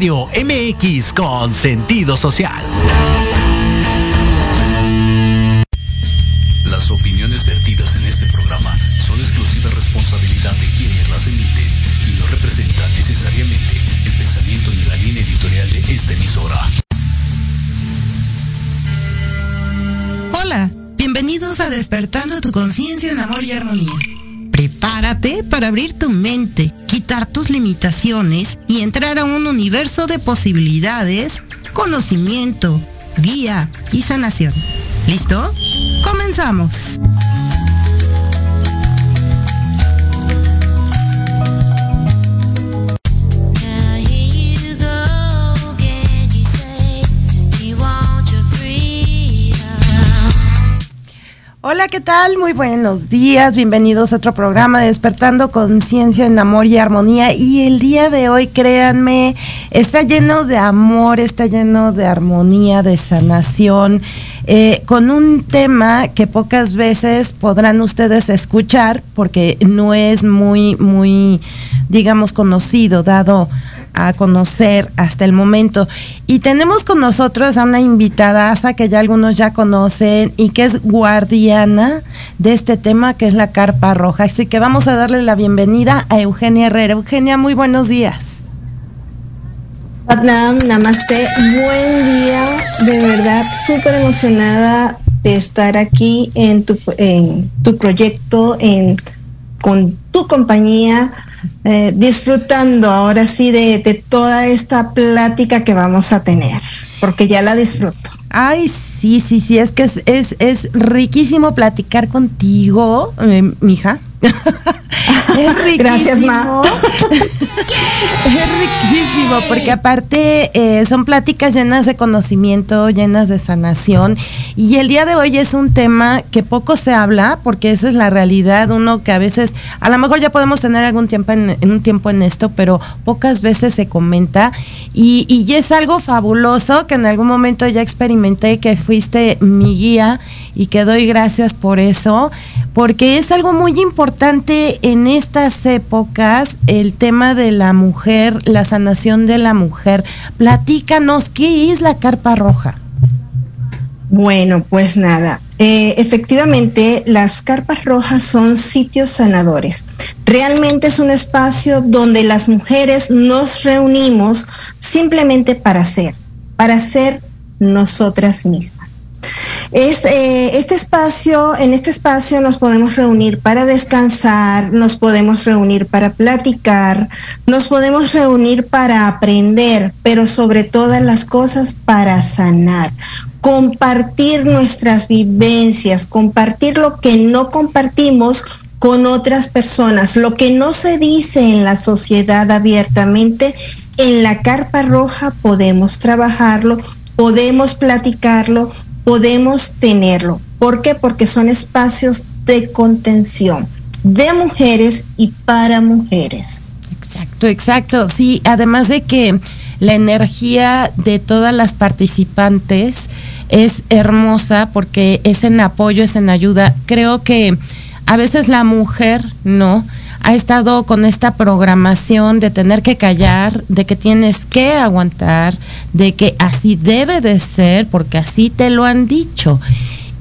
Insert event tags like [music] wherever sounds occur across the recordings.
Radio MX con sentido social. Las opiniones vertidas en este programa son exclusiva responsabilidad de quienes las emiten y no representan necesariamente el pensamiento ni la línea editorial de esta emisora. Hola, bienvenidos a Despertando tu conciencia en amor y armonía. Prepárate para abrir tu mente, tus limitaciones y entrar a un universo de posibilidades, conocimiento, guía y sanación. ¿Listo? Comenzamos. Hola, ¿qué tal? Muy buenos días, bienvenidos a otro programa de Despertando Conciencia en Amor y Armonía. Y el día de hoy, créanme, está lleno de amor, está lleno de armonía, de sanación, eh, con un tema que pocas veces podrán ustedes escuchar porque no es muy, muy, digamos, conocido, dado a conocer hasta el momento. Y tenemos con nosotros a una invitada que ya algunos ya conocen y que es guardiana de este tema que es la carpa roja. Así que vamos a darle la bienvenida a Eugenia Herrera. Eugenia, muy buenos días. Namaste, buen día, de verdad súper emocionada de estar aquí en tu, en tu proyecto, en, con tu compañía eh, disfrutando ahora sí de, toda esta plática que vamos a tener, porque ya la disfruto. Ay, sí, sí, sí, es que es, es, es riquísimo platicar contigo, eh, mija. [laughs] Gracias, Ma. [laughs] es riquísimo, porque aparte eh, son pláticas llenas de conocimiento, llenas de sanación. Y el día de hoy es un tema que poco se habla, porque esa es la realidad. Uno que a veces, a lo mejor ya podemos tener algún tiempo en, un tiempo en esto, pero pocas veces se comenta. Y, y es algo fabuloso que en algún momento ya experimenté, que fuiste mi guía y que doy gracias por eso, porque es algo muy importante en estas épocas, el tema de la mujer, la sanación de la mujer. Platícanos, ¿qué es la carpa roja? Bueno, pues nada, eh, efectivamente las carpas rojas son sitios sanadores. Realmente es un espacio donde las mujeres nos reunimos simplemente para ser, para ser nosotras mismas. Este, este espacio, en este espacio nos podemos reunir para descansar, nos podemos reunir para platicar, nos podemos reunir para aprender, pero sobre todas las cosas para sanar. Compartir nuestras vivencias, compartir lo que no compartimos con otras personas, lo que no se dice en la sociedad abiertamente, en la carpa roja podemos trabajarlo, podemos platicarlo, podemos tenerlo. ¿Por qué? Porque son espacios de contención de mujeres y para mujeres. Exacto, exacto. Sí, además de que la energía de todas las participantes es hermosa porque es en apoyo, es en ayuda. Creo que a veces la mujer, ¿no? Ha estado con esta programación de tener que callar, de que tienes que aguantar, de que así debe de ser, porque así te lo han dicho.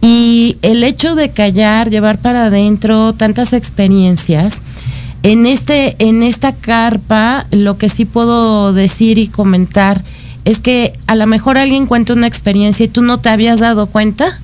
Y el hecho de callar, llevar para adentro tantas experiencias, en, este, en esta carpa lo que sí puedo decir y comentar es que a lo mejor alguien cuenta una experiencia y tú no te habías dado cuenta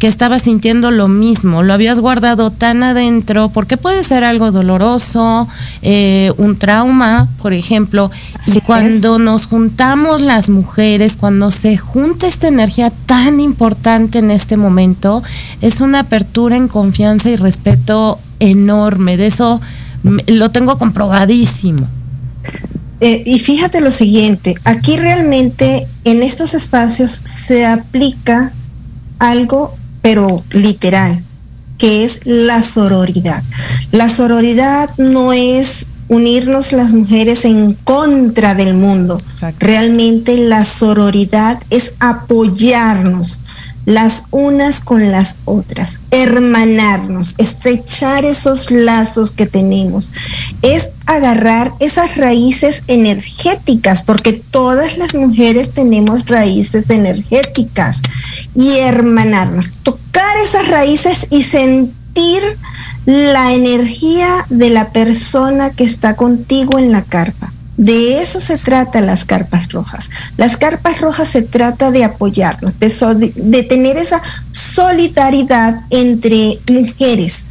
que estabas sintiendo lo mismo, lo habías guardado tan adentro, porque puede ser algo doloroso, eh, un trauma, por ejemplo, y cuando nos juntamos las mujeres, cuando se junta esta energía tan importante en este momento, es una apertura en confianza y respeto enorme, de eso lo tengo comprobadísimo. Eh, y fíjate lo siguiente, aquí realmente en estos espacios se aplica algo pero literal, que es la sororidad. La sororidad no es unirnos las mujeres en contra del mundo. Realmente la sororidad es apoyarnos. Las unas con las otras, hermanarnos, estrechar esos lazos que tenemos, es agarrar esas raíces energéticas, porque todas las mujeres tenemos raíces energéticas, y hermanarnos, tocar esas raíces y sentir la energía de la persona que está contigo en la carpa. De eso se trata las carpas rojas. Las carpas rojas se trata de apoyarnos, de, tener esa solidaridad entre mujeres,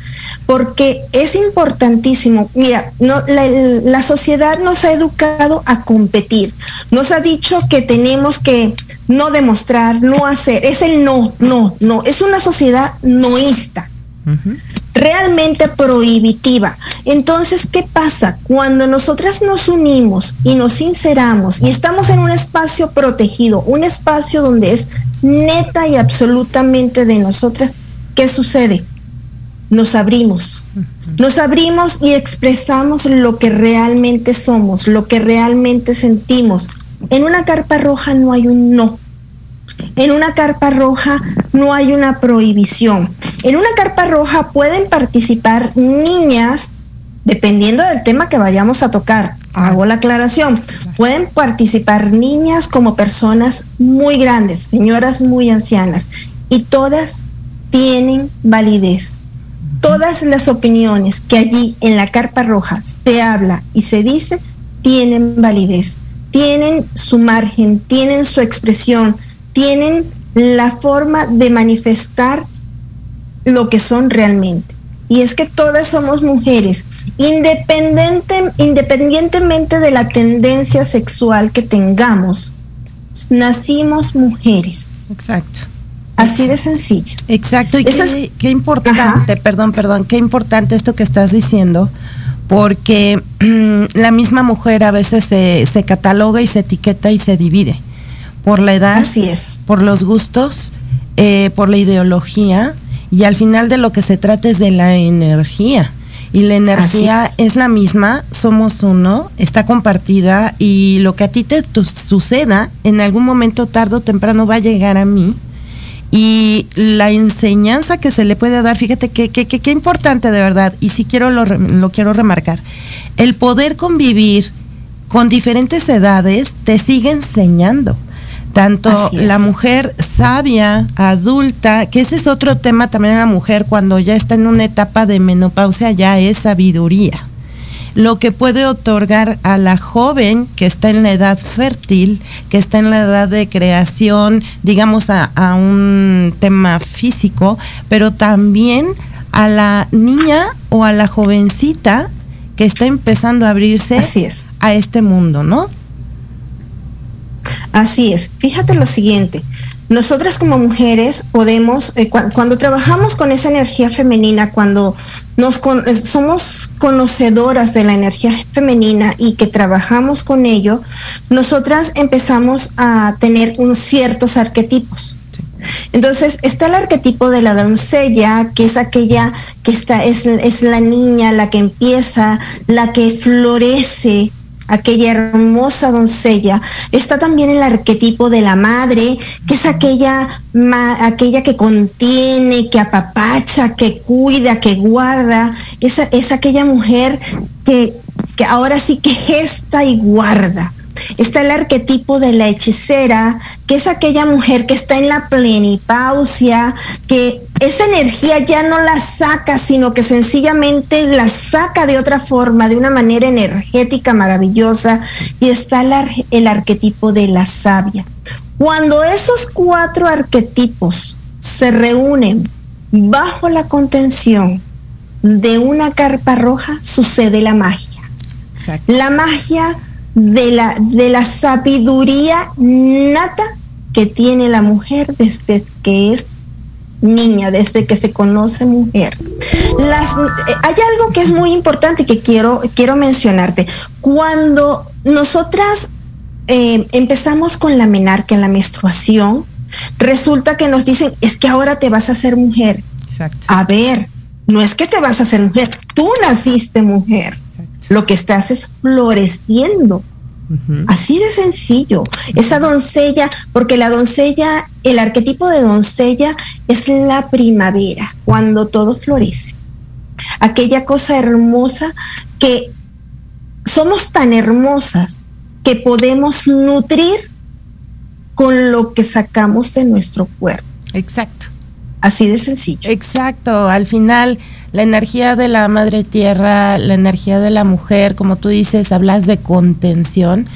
porque es importantísimo. Mira, la, sociedad nos ha educado a competir, nos ha dicho que tenemos que no demostrar, no hacer, es el no, no, no, es una sociedad noísta realmente prohibitiva. Entonces, ¿qué pasa? Cuando nosotras nos unimos y nos sinceramos y estamos en un espacio protegido, un espacio donde es neta y absolutamente de nosotras, ¿qué sucede? Nos abrimos. Nos abrimos y expresamos lo que realmente somos, lo que realmente sentimos. En una carpa roja no hay un no en una carpa roja no hay una prohibición. En una carpa roja pueden participar niñas, dependiendo del tema que vayamos a tocar. Hago la aclaración. Pueden participar niñas como personas muy grandes, señoras muy ancianas, y todas tienen validez. Todas las opiniones que allí en la carpa roja se habla y se dice tienen validez, tienen su margen, tienen su expresión, tienen la forma de manifestar lo que son realmente. Y es que todas somos mujeres, independiente, independientemente de la tendencia sexual que tengamos, nacimos mujeres. Exacto. Así de sencillo. Exacto. Y qué, importante, perdón, perdón, qué importante esto que estás diciendo, porque [clears throat] la misma mujer a veces se, se cataloga y se etiqueta y se divide por la edad, Así es. por los gustos, eh, por la ideología y al final de lo que se trata es de la energía. Y la energía es. la misma, somos uno, está compartida y lo que a ti te suceda en algún momento tarde o temprano va a llegar a mí. Y la enseñanza que se le puede dar, fíjate que, que, importante de verdad, y si quiero lo, lo quiero remarcar, el poder convivir con diferentes edades te sigue enseñando tanto la mujer sabia, adulta, que ese es otro tema también en la mujer cuando ya está en una etapa de menopausia, ya es sabiduría. Lo que puede otorgar a la joven que está en la edad fértil, que está en la edad de creación, digamos a, a un tema físico, pero también a la niña o a la jovencita que está empezando a abrirse a este mundo, ¿no? Así es. Fíjate lo siguiente. Nosotras como mujeres podemos, eh, cuando trabajamos con esa energía femenina, cuando nos eh, somos conocedoras de la energía femenina y que trabajamos con ello, nosotras empezamos a tener unos ciertos arquetipos. Entonces está el arquetipo de la doncella, que es aquella que está, es, es la niña, la que empieza, la que florece, aquella hermosa doncella, está también el arquetipo de la madre, que es aquella, aquella que contiene, que apapacha, que cuida, que guarda, es, es aquella mujer que, que ahora sí que gesta y guarda. Está el arquetipo de la hechicera, que es aquella mujer que está en la plenipausia, que esa energía ya no la saca, sino que sencillamente la saca de otra forma, de una manera energética maravillosa. Y está el, el arquetipo de la sabia. Cuando esos cuatro arquetipos se reúnen bajo la contención de una carpa roja, sucede la magia. La magia de la, de la sabiduría nata que tiene la mujer desde que es niña, desde que se conoce mujer. Las, eh, hay algo que es muy importante que quiero, quiero mencionarte. Cuando nosotras eh, empezamos con la menarca, la menstruación, resulta que nos dicen, es que ahora te vas a ser mujer. A ver, no es que te vas a ser mujer, tú naciste mujer. Lo que estás es floreciendo Así de sencillo. Esa doncella, porque la doncella, el arquetipo de doncella es la primavera, cuando todo florece. Aquella cosa hermosa que somos tan hermosas que podemos nutrir con lo que sacamos de nuestro cuerpo. Exacto. Así de sencillo. Exacto. Al final la energía de la madre tierra, la energía de la mujer, como tú dices, hablas de contención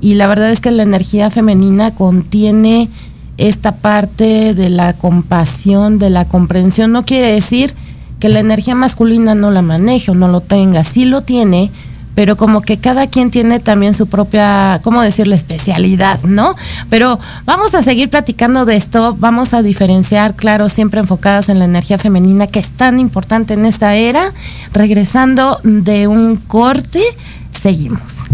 y la verdad es que la energía femenina contiene esta parte de la compasión, de la comprensión. No quiere decir que la energía masculina no la maneje o no lo tenga, sí lo tiene, pero como que cada quien tiene también su propia, ¿cómo decirle?, especialidad, ¿no? Pero vamos a seguir platicando de esto, vamos a diferenciar, claro, siempre enfocadas en la energía femenina, que es tan importante en esta era. Regresando de un corte, seguimos.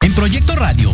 En Proyecto Radio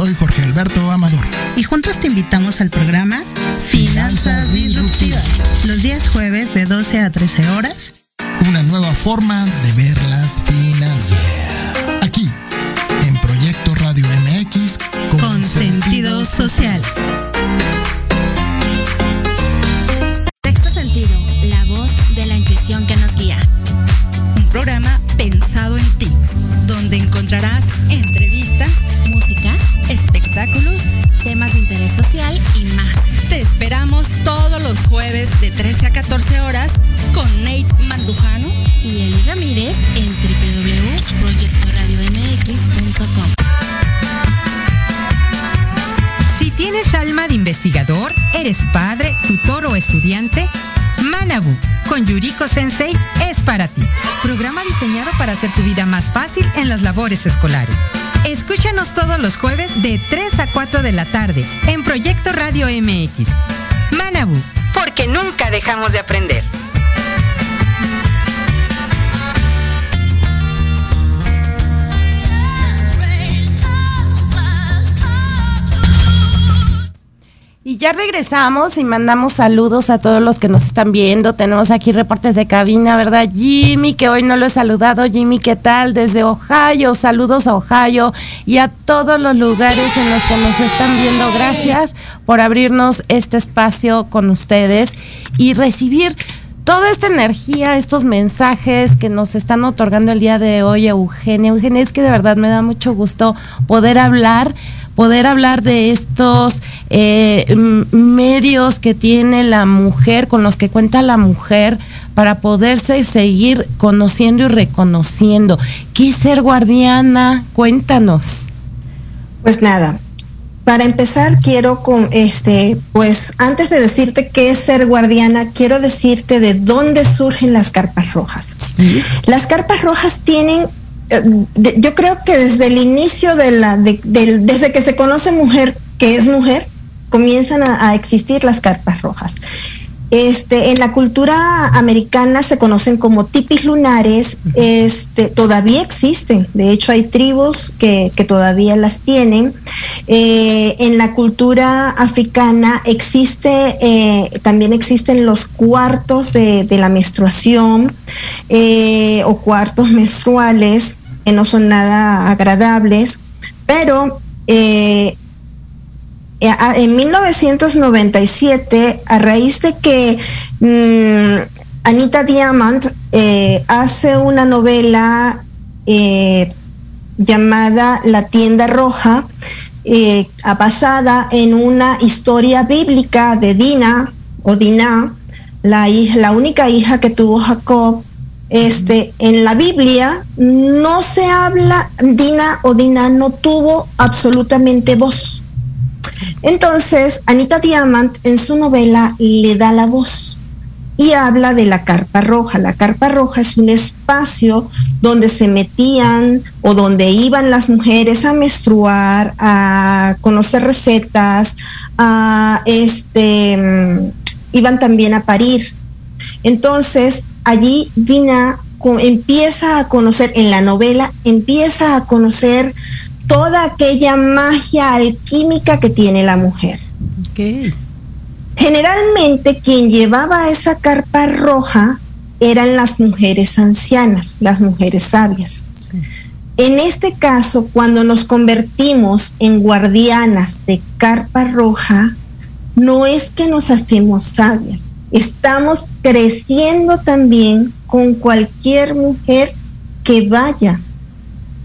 Soy Jorge Alberto Amador. Y juntos te invitamos al programa Finanzas Disruptivas, los días jueves de 12 a 13 horas. Una nueva forma de ver las finanzas. Aquí, en Proyecto Radio MX, con, con sentido social. Texto Sentido, la voz de la intuición que nos guía. Un programa pensado en ti, donde encontrarás y más. Te esperamos todos los jueves de 13 a 14 horas con Nate Mandujano y Eli Ramírez en www.proyectoradiomx.com. Si tienes alma de investigador, eres padre, tutor o estudiante, Manabu con Yuriko Sensei es para ti. Programa diseñado para hacer tu vida más fácil en las labores escolares. Escúchanos todos los jueves de 3 a 4 de la tarde en Proyecto Radio MX. Manabu, porque nunca dejamos de aprender. Ya regresamos y mandamos saludos a todos los que nos están viendo. Tenemos aquí reportes de cabina, ¿verdad? Jimmy, que hoy no lo he saludado. Jimmy, ¿qué tal? Desde Ohio, saludos a Ohio y a todos los lugares en los que nos están viendo. Gracias por abrirnos este espacio con ustedes y recibir toda esta energía, estos mensajes que nos están otorgando el día de hoy, Eugenia. Eugenia, es que de verdad me da mucho gusto poder hablar poder hablar de estos eh, medios que tiene la mujer, con los que cuenta la mujer, para poderse seguir conociendo y reconociendo. ¿Qué es ser guardiana? Cuéntanos. Pues nada, para empezar quiero con este, pues antes de decirte qué es ser guardiana, quiero decirte de dónde surgen las carpas rojas. ¿Sí? Las carpas rojas tienen yo creo que desde el inicio de la, de, de, desde que se conoce mujer que es mujer, comienzan a, a, existir las carpas rojas. Este, en la cultura americana se conocen como tipis lunares, este, todavía existen, de hecho hay tribus que, que todavía las tienen. Eh, en la cultura africana existe, eh, también existen los cuartos de, de la menstruación eh, o cuartos menstruales no son nada agradables, pero eh, en 1997, a raíz de que mmm, Anita Diamond eh, hace una novela eh, llamada La Tienda Roja, eh, basada en una historia bíblica de Dina o Dinah, la, la única hija que tuvo Jacob. Este, en la Biblia no se habla, Dina o Dina no tuvo absolutamente voz. Entonces, Anita Diamant en su novela le da la voz y habla de la carpa roja. La carpa roja es un espacio donde se metían o donde iban las mujeres a menstruar, a conocer recetas, a este mm, iban también a parir. Entonces, allí Dina empieza a conocer en la novela, empieza a conocer toda aquella magia alquímica que tiene la mujer. Generalmente quien llevaba esa carpa roja eran las mujeres ancianas, las mujeres sabias. En este caso, cuando nos convertimos en guardianas de carpa roja, no es que nos hacemos sabias, estamos creciendo también con cualquier mujer que vaya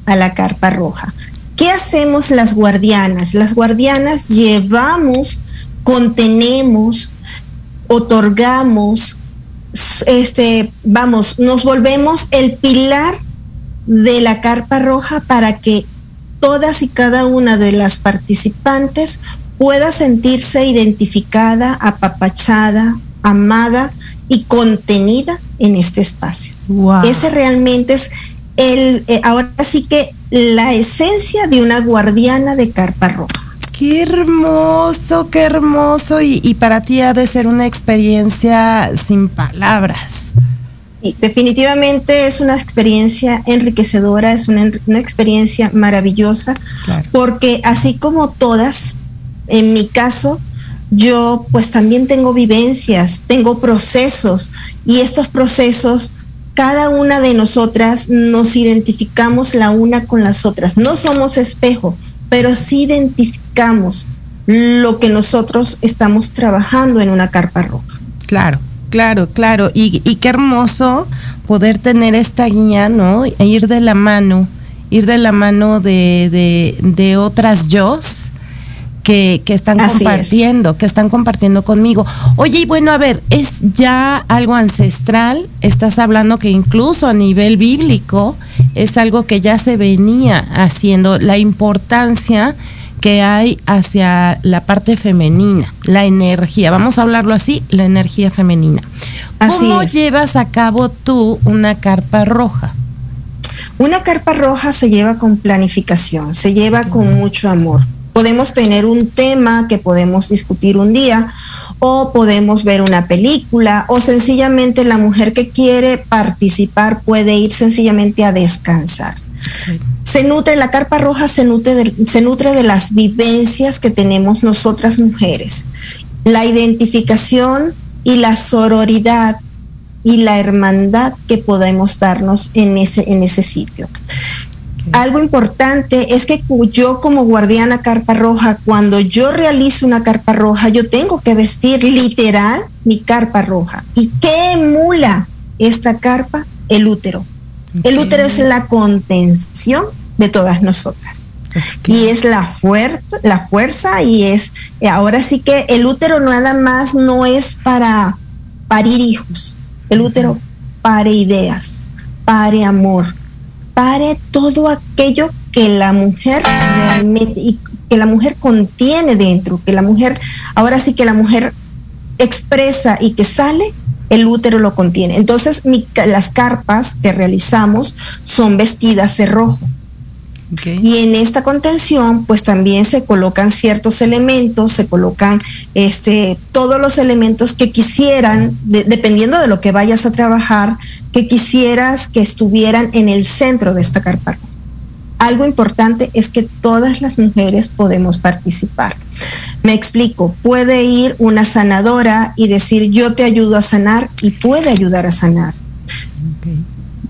a la carpa roja. ¿Qué hacemos las guardianas? Las guardianas llevamos contenemos, otorgamos, este, vamos, nos volvemos el pilar de la carpa roja para que todas y cada una de las participantes pueda sentirse identificada, apapachada, amada y contenida en este espacio. Ese realmente es el, eh, ahora sí que la esencia de una guardiana de carpa roja. Qué hermoso, qué hermoso. Y, para ti ha de ser una experiencia sin palabras. Sí, definitivamente es una experiencia enriquecedora, es una, experiencia maravillosa, porque así como todas, en mi caso, yo pues también tengo vivencias, tengo procesos y estos procesos, cada una de nosotras nos identificamos la una con las otras. No somos espejo, pero sí identificamos lo que nosotros estamos trabajando en una carpa roja. Claro, claro, claro. Y, qué hermoso poder tener esta guía, ¿no? E ir de la mano, ir de la mano de, de, otras yo que, que, están compartiendo, que están compartiendo conmigo. Oye, y bueno, a ver, es ya algo ancestral, estás hablando que incluso a nivel bíblico es algo que ya se venía haciendo, la importancia que hay hacia la parte femenina, la energía, vamos a hablarlo así, la energía femenina. ¿Cómo llevas a cabo tú una carpa roja? Una carpa roja se lleva con planificación, se lleva con mucho amor. Podemos tener un tema que podemos discutir un día o podemos ver una película o sencillamente la mujer que quiere participar puede ir sencillamente a descansar. Se nutre, la carpa roja se nutre, de, se nutre de las vivencias que tenemos nosotras mujeres, la identificación y la sororidad y la hermandad que podemos darnos en ese, en ese sitio algo importante es que yo como guardiana carpa roja, cuando yo realizo una carpa roja, yo tengo que vestir literal mi carpa roja. ¿Y qué emula esta carpa? El útero. El útero es la contención de todas nosotras. Y es la, fuerza, la fuerza y es, ahora sí que el útero nada más no es para parir hijos, el útero pare ideas, pare amor, pare todo aquello que la mujer realmente y que la mujer contiene dentro, que la mujer, ahora sí que la mujer expresa y que sale, el útero lo contiene. Entonces, las carpas que realizamos son vestidas de rojo. Y en esta contención, pues también se colocan ciertos elementos, se colocan este, todos los elementos que quisieran, dependiendo de lo que vayas a trabajar, que quisieras que estuvieran en el centro de esta carpa. Algo importante es que todas las mujeres podemos participar. Me explico, puede ir una sanadora y decir yo te ayudo a sanar y puede ayudar a sanar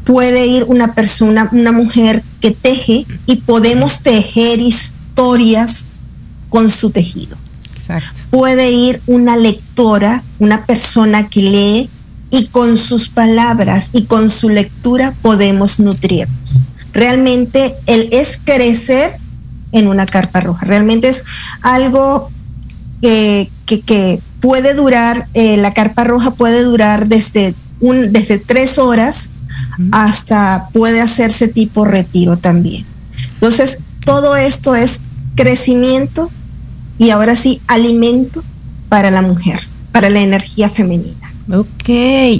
puede ir una persona, una mujer que teje y podemos tejer historias con su tejido. Puede ir una lectora, una persona que lee y con sus palabras y con su lectura podemos nutrirnos. realmente el es crecer en una carpa roja. Realmente es algo que, que, puede durar, eh, la carpa roja puede durar desde, un, desde tres horas hasta puede hacerse tipo retiro también. Entonces, todo esto es crecimiento y ahora sí, alimento para la mujer, para la energía femenina. Ok,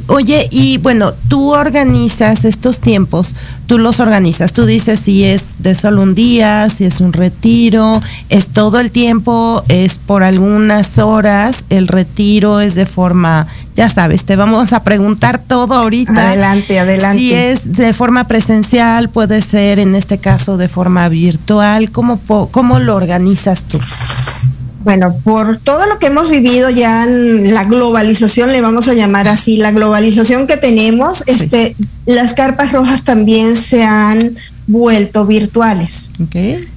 oye, y bueno, tú organizas estos tiempos, tú los organizas, tú dices si es de solo un día, si es un retiro, es todo el tiempo, es por algunas horas, el retiro es de forma, ya sabes, te vamos a preguntar todo ahorita. Adelante, adelante. Si es de forma presencial, puede ser en este caso de forma virtual, ¿cómo, cómo lo organizas tú? Bueno, por todo lo que hemos vivido ya en la globalización, le vamos a llamar así, la globalización que tenemos, este, las carpas rojas también se han vuelto virtuales.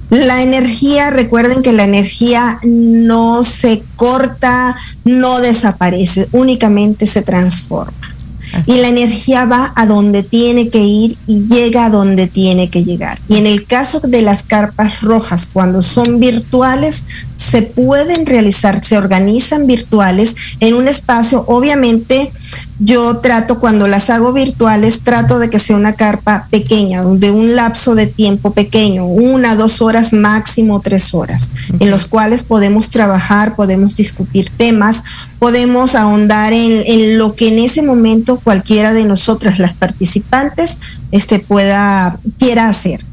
La energía, recuerden que la energía no se corta, no desaparece, únicamente se transforma. Y la energía va a donde tiene que ir y llega a donde tiene que llegar. Y en el caso de las carpas rojas, cuando son virtuales, se pueden realizar, se organizan virtuales en un espacio, obviamente yo trato, cuando las hago virtuales, trato de que sea una carpa pequeña, de un lapso de tiempo pequeño, una, dos horas máximo, tres horas, en los cuales podemos trabajar, podemos discutir temas, podemos ahondar en, lo que en ese momento cualquiera de nosotras, las participantes, este, pueda, quiera hacer.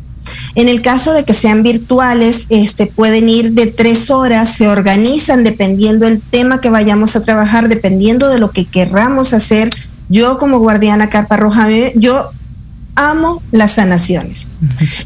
En el caso de que sean virtuales, este, pueden ir de tres horas, se organizan dependiendo del tema que vayamos a trabajar, dependiendo de lo que querramos hacer. Yo como guardiana Carpa Roja, yo amo las sanaciones.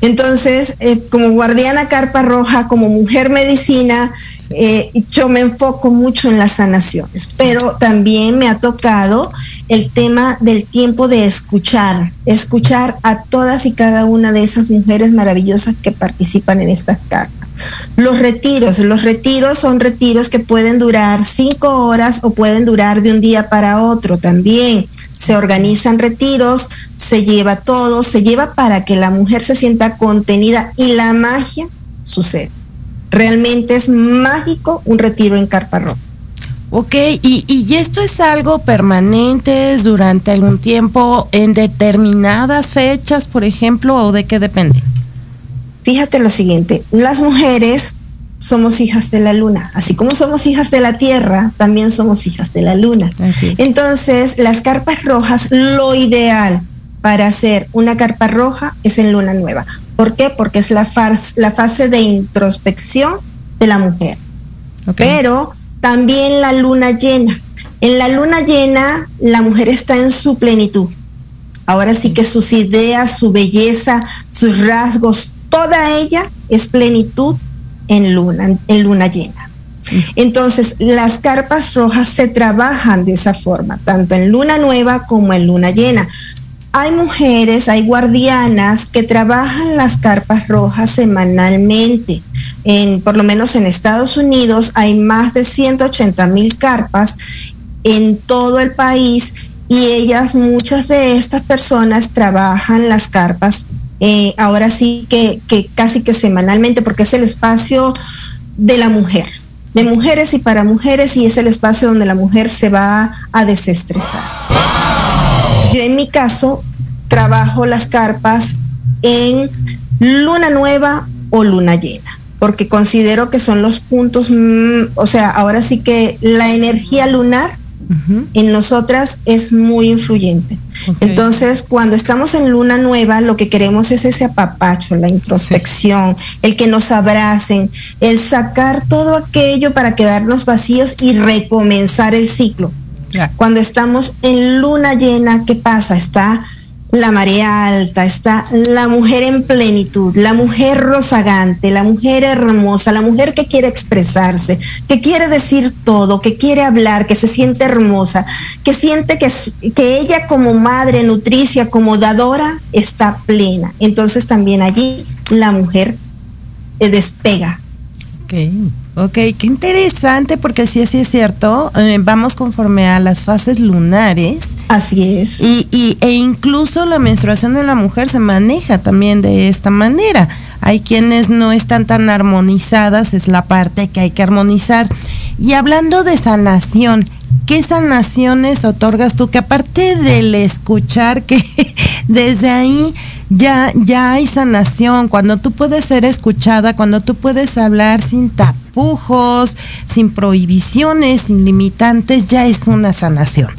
Entonces, eh, como guardiana Carpa Roja, como mujer medicina, eh, yo me enfoco mucho en las sanaciones, pero también me ha tocado el tema del tiempo de escuchar, escuchar a todas y cada una de esas mujeres maravillosas que participan en estas cartas. Los retiros, los retiros son retiros que pueden durar cinco horas o pueden durar de un día para otro también. Se organizan retiros, se lleva todo, se lleva para que la mujer se sienta contenida y la magia sucede. Realmente es mágico un retiro en Carpa Roja. Ok, y, y esto es algo permanente durante algún tiempo, en determinadas fechas, por ejemplo, o de qué depende? Fíjate lo siguiente, las mujeres somos hijas de la luna, así como somos hijas de la tierra, también somos hijas de la luna. Entonces, las carpas rojas, lo ideal para hacer una carpa roja es en luna nueva. ¿Por qué? Porque es la, la fase de introspección de la mujer. Pero también la luna llena. En la luna llena, la mujer está en su plenitud. Ahora sí que sus ideas, su belleza, sus rasgos, toda ella es plenitud en luna, en luna llena. Entonces, las carpas rojas se trabajan de esa forma, tanto en luna nueva como en luna llena hay mujeres, hay guardianas que trabajan las carpas rojas semanalmente. En, por lo menos en Estados Unidos hay más de 180 mil carpas en todo el país y ellas, muchas de estas personas trabajan las carpas eh, ahora sí que, casi que semanalmente porque es el espacio de la mujer de mujeres y para mujeres y es el espacio donde la mujer se va a desestresar. Yo en mi caso trabajo las carpas en luna nueva o luna llena, porque considero que son los puntos, mm, o sea, ahora sí que la energía lunar en nosotras es muy influyente. Entonces, cuando estamos en luna nueva, lo que queremos es ese apapacho, la introspección, el que nos abracen, el sacar todo aquello para quedarnos vacíos y recomenzar el ciclo. Cuando estamos en luna llena, ¿qué pasa? Está la marea alta, está la mujer en plenitud, la mujer rozagante, la mujer hermosa, la mujer que quiere expresarse, que quiere decir todo, que quiere hablar, que se siente hermosa, que siente que, que ella como madre, nutricia, como dadora, está plena. Entonces también allí la mujer eh, despega. Ok, qué interesante porque sí, sí es cierto, eh, vamos conforme a las fases lunares. Así es. Y, y, e incluso la menstruación de la mujer se maneja también de esta manera. Hay quienes no están tan armonizadas, es la parte que hay que armonizar. Y hablando de sanación, ¿qué sanaciones otorgas tú? Que aparte del escuchar, que desde ahí ya, ya hay sanación, cuando tú puedes ser escuchada, cuando tú puedes hablar sin tapujos, sin prohibiciones, sin limitantes, ya es una sanación.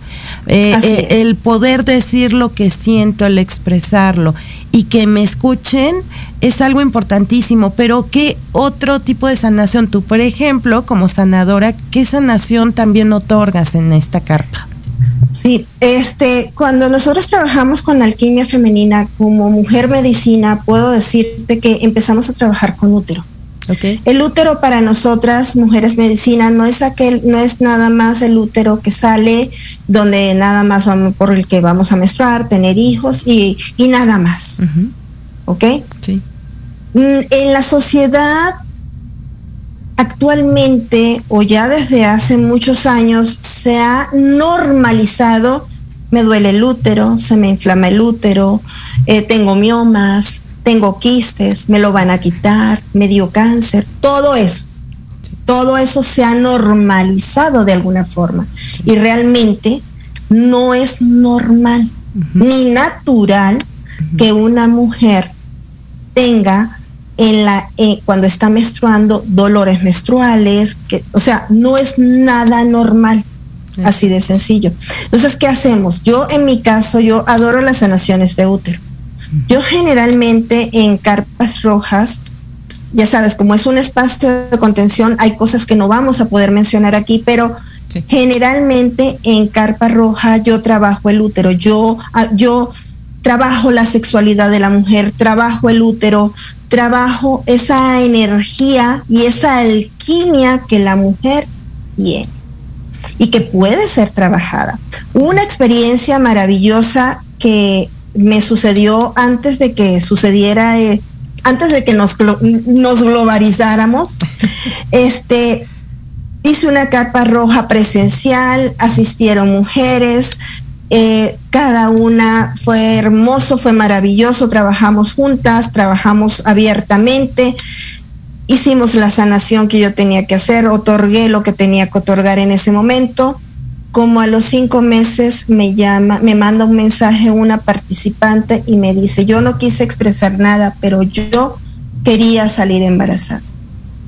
Eh, eh, el poder decir lo que siento, el expresarlo y que me escuchen es algo importantísimo, pero ¿qué otro tipo de sanación? Tú, por ejemplo, como sanadora, ¿qué sanación también otorgas en esta carpa? Sí, este, cuando nosotros trabajamos con alquimia femenina como mujer medicina, puedo decirte que empezamos a trabajar con útero. Okay. El útero para nosotras, mujeres medicina, no es aquel, no es nada más el útero que sale donde nada más vamos por el que vamos a menstruar, tener hijos y, y nada más. ¿Ok? Sí. Mm, en la sociedad actualmente o ya desde hace muchos años se ha normalizado, me duele el útero, se me inflama el útero, eh, tengo miomas, tengo quistes, me lo van a quitar, me dio cáncer, todo eso. Todo eso se ha normalizado de alguna forma y realmente no es normal ni natural que una mujer tenga en la eh, cuando está menstruando dolores menstruales, que, o sea, no es nada normal. Así de sencillo. Entonces, ¿qué hacemos? Yo, en mi caso, yo adoro las sanaciones de útero. Yo generalmente en carpas rojas, ya sabes, como es un espacio de contención, hay cosas que no vamos a poder mencionar aquí, pero sí. generalmente en carpa roja yo trabajo el útero. Yo, yo trabajo la sexualidad de la mujer, trabajo el útero, trabajo esa energía y esa alquimia que la mujer tiene y que puede ser trabajada. Una experiencia maravillosa que me sucedió antes de que sucediera, eh, antes de que nos, nos globalizáramos, [laughs] este, hice una capa roja presencial, asistieron mujeres, eh, cada una fue hermoso, fue maravilloso, trabajamos juntas, trabajamos abiertamente, hicimos la sanación que yo tenía que hacer, otorgué lo que tenía que otorgar en ese momento. Como a los cinco meses me llama, me manda un mensaje una participante y me dice, yo no quise expresar nada, pero yo quería salir embarazada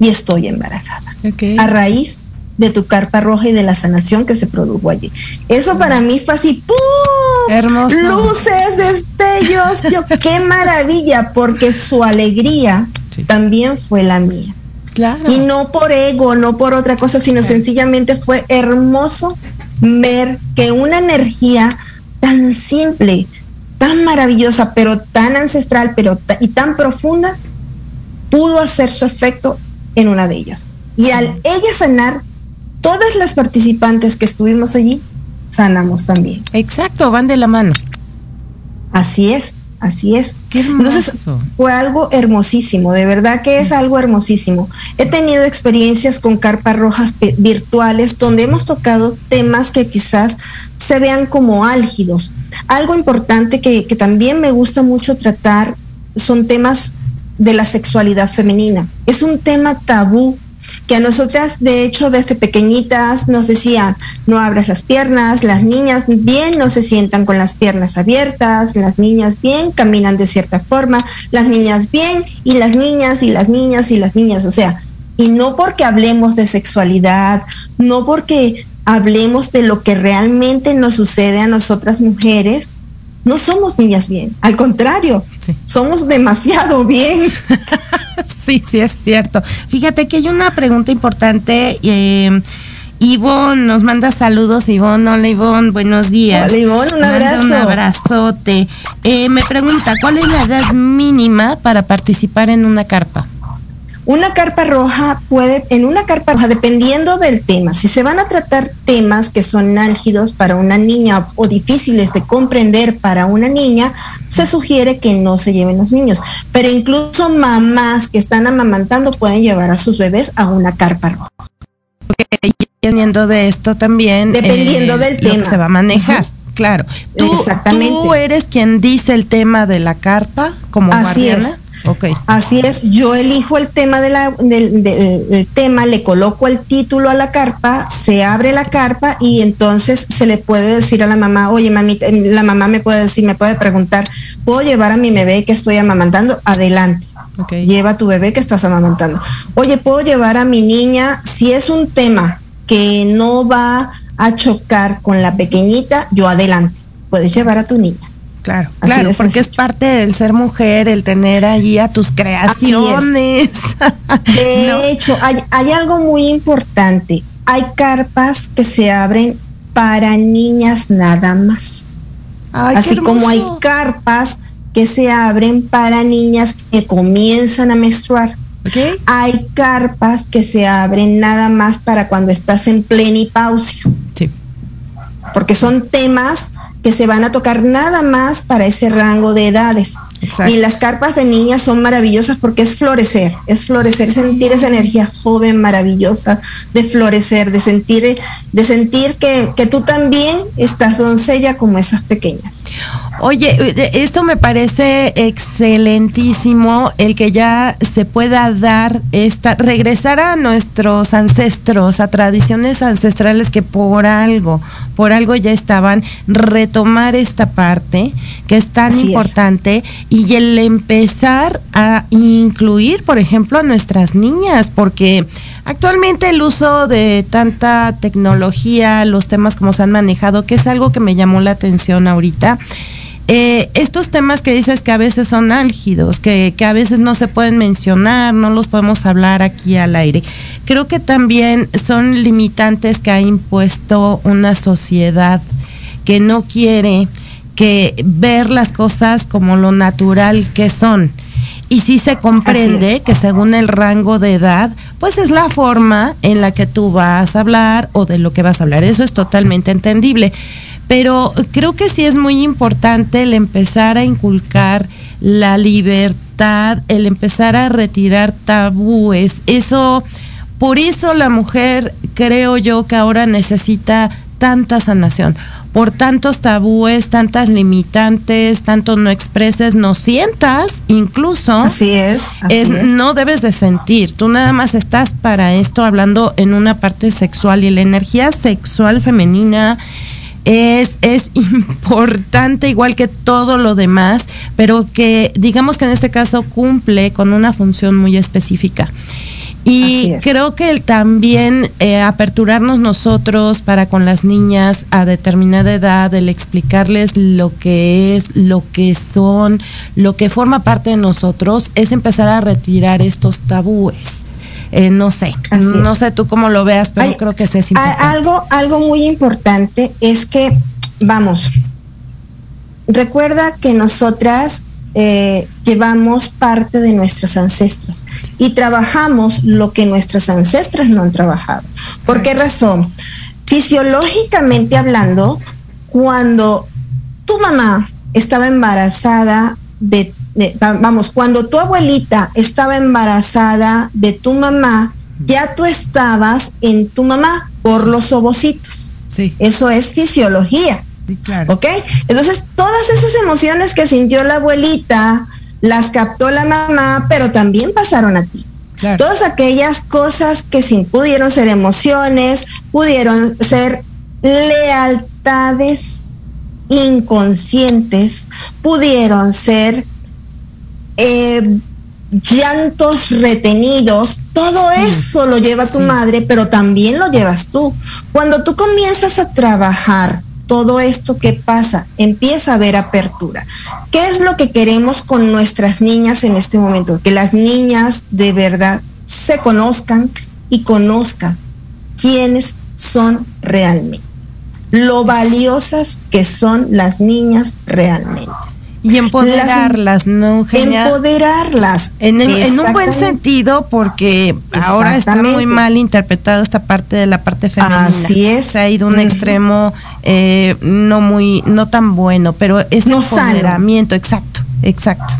y estoy embarazada. Okay. A raíz de tu carpa roja y de la sanación que se produjo allí. Eso para mí fue así, ¡pum! Hermoso. Luces, destellos, yo, [laughs] qué maravilla, porque su alegría sí. también fue la mía. Claro. Y no por ego, no por otra cosa, sino claro. sencillamente fue hermoso ver que una energía tan simple, tan maravillosa, pero tan ancestral, pero y tan profunda, pudo hacer su efecto en una de ellas. Y al ella sanar, todas las participantes que estuvimos allí sanamos también. Exacto, van de la mano. Así es, así es. Qué. Entonces fue algo hermosísimo, de verdad que es algo hermosísimo. He tenido experiencias con carpas rojas virtuales donde hemos tocado temas que quizás se vean como álgidos. Algo importante que, que también me gusta mucho tratar son temas de la sexualidad femenina. Es un tema tabú que a nosotras, de hecho, desde pequeñitas nos decían, no abras las piernas, las niñas bien no se sientan con las piernas abiertas, las niñas bien caminan de cierta forma, las niñas bien y las niñas y las niñas y las niñas, o sea, y no porque hablemos de sexualidad, no porque hablemos de lo que realmente nos sucede a nosotras mujeres, no somos niñas bien, al contrario, sí. somos demasiado bien. [laughs] [laughs] sí, sí, es cierto. Fíjate que hay una pregunta importante. Eh, Ivonne nos manda saludos, Ivonne. Hola, Ivonne, buenos días. Hola, Ivonne, un abrazo. un abrazote. Eh, me pregunta, ¿cuál es la edad mínima para participar en una carpa? Una carpa roja puede, en una carpa roja, dependiendo del tema, si se van a tratar temas que son álgidos para una niña o difíciles de comprender para una niña, se sugiere que no se lleven los niños. Pero incluso mamás que están amamantando pueden llevar a sus bebés a una carpa roja. Dependiendo de esto también. Dependiendo eh, del tema. se va a manejar. Claro. ¿Tú, Exactamente. ¿Tú eres quien dice el tema de la carpa como Así Es. Así es, yo elijo el tema de la, del, tema, le coloco el título a la carpa, se abre la carpa y entonces se le puede decir a la mamá, oye mamita, la mamá me puede decir, me puede preguntar, ¿puedo llevar a mi bebé que estoy amamantando? Adelante. Lleva a tu bebé que estás amamantando. Oye, ¿puedo llevar a mi niña? Si es un tema que no va a chocar con la pequeñita, yo adelante. Puedes llevar a tu niña. Claro, claro, porque es parte del ser mujer, el tener allí a tus creaciones. [laughs] De hecho, hay, algo muy importante. Hay carpas que se abren para niñas nada más. Así como hay carpas que se abren para niñas que comienzan a menstruar. Hay carpas que se abren nada más para cuando estás en plenipausia. Sí. Porque son temas que se van a tocar nada más para ese rango de edades. Y las carpas de niñas son maravillosas porque es florecer, es florecer, sentir esa energía joven, maravillosa, de florecer, de sentir, de sentir que, que tú también estás doncella como esas pequeñas. Oye, esto me parece excelentísimo, el que ya se pueda dar esta, regresar a nuestros ancestros, a tradiciones ancestrales que por algo, por algo ya estaban, retomar esta parte que es tan importante y el empezar a incluir, por ejemplo, a nuestras niñas, porque actualmente el uso de tanta tecnología, los temas como se han manejado, que es algo que me llamó la atención ahorita, eh, estos temas que dices que a veces son álgidos, que, que, a veces no se pueden mencionar, no los podemos hablar aquí al aire, creo que también son limitantes que ha impuesto una sociedad que no quiere que ver las cosas como lo natural que son. Y sí se comprende que según el rango de edad, pues es la forma en la que tú vas a hablar o de lo que vas a hablar. Eso es totalmente entendible pero creo que sí es muy importante el empezar a inculcar la libertad, el empezar a retirar tabúes. Eso, por eso la mujer creo yo que ahora necesita tanta sanación, por tantos tabúes, tantas limitantes, tanto no expreses, no sientas, incluso. Así es. es, No debes de sentir, tú nada más estás para esto hablando en una parte sexual y la energía sexual femenina es, es [laughs] importante igual que todo lo demás, pero que digamos que en este caso cumple con una función muy específica. Y creo que el también eh, aperturarnos nosotros para con las niñas a determinada edad, el explicarles lo que es, lo que son, lo que forma parte de nosotros, es empezar a retirar estos tabúes. Eh, no sé, no sé tú cómo lo veas, pero creo que es importante. Algo, algo muy importante es que, vamos, recuerda que nosotras eh, llevamos parte de nuestras ancestras y trabajamos lo que nuestras ancestras no han trabajado. ¿Por qué razón? Fisiológicamente hablando, cuando tu mamá estaba embarazada de vamos, cuando tu abuelita estaba embarazada de tu mamá, ya tú estabas en tu mamá por los ovocitos. Sí. Eso es fisiología. Sí, claro. ¿Ok? Entonces, todas esas emociones que sintió la abuelita, las captó la mamá, pero también pasaron a ti. Todas aquellas cosas que sin pudieron ser emociones, pudieron ser lealtades inconscientes, pudieron ser eh, llantos retenidos, todo eso lo lleva tu madre, pero también lo llevas tú. Cuando tú comienzas a trabajar todo esto que pasa, empieza a haber apertura. ¿Qué es lo que queremos con nuestras niñas en este momento? Que las niñas de verdad se conozcan y conozcan quiénes son realmente, lo valiosas que son las niñas realmente. Y empoderarlas, ¿no, Eugenia? Empoderarlas. En, un buen sentido, porque ahora está muy mal interpretado esta parte de la parte femenina. Así es. Se ha ido un extremo eh, no muy, no tan bueno, pero es empoderamiento, exacto, exacto,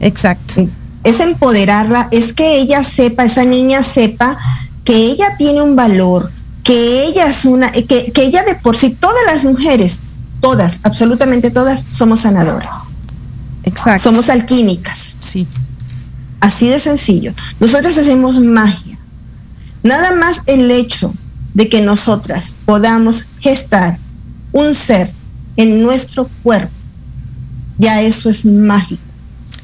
exacto. Es empoderarla, es que ella sepa, esa niña sepa que ella tiene un valor, que ella es una, que, que ella de por sí, todas las mujeres, todas, absolutamente todas, somos sanadoras Exacto. Somos alquímicas. Sí. Así de sencillo. Nosotras hacemos magia. Nada más el hecho de que nosotras podamos gestar un ser en nuestro cuerpo, ya eso es mágico.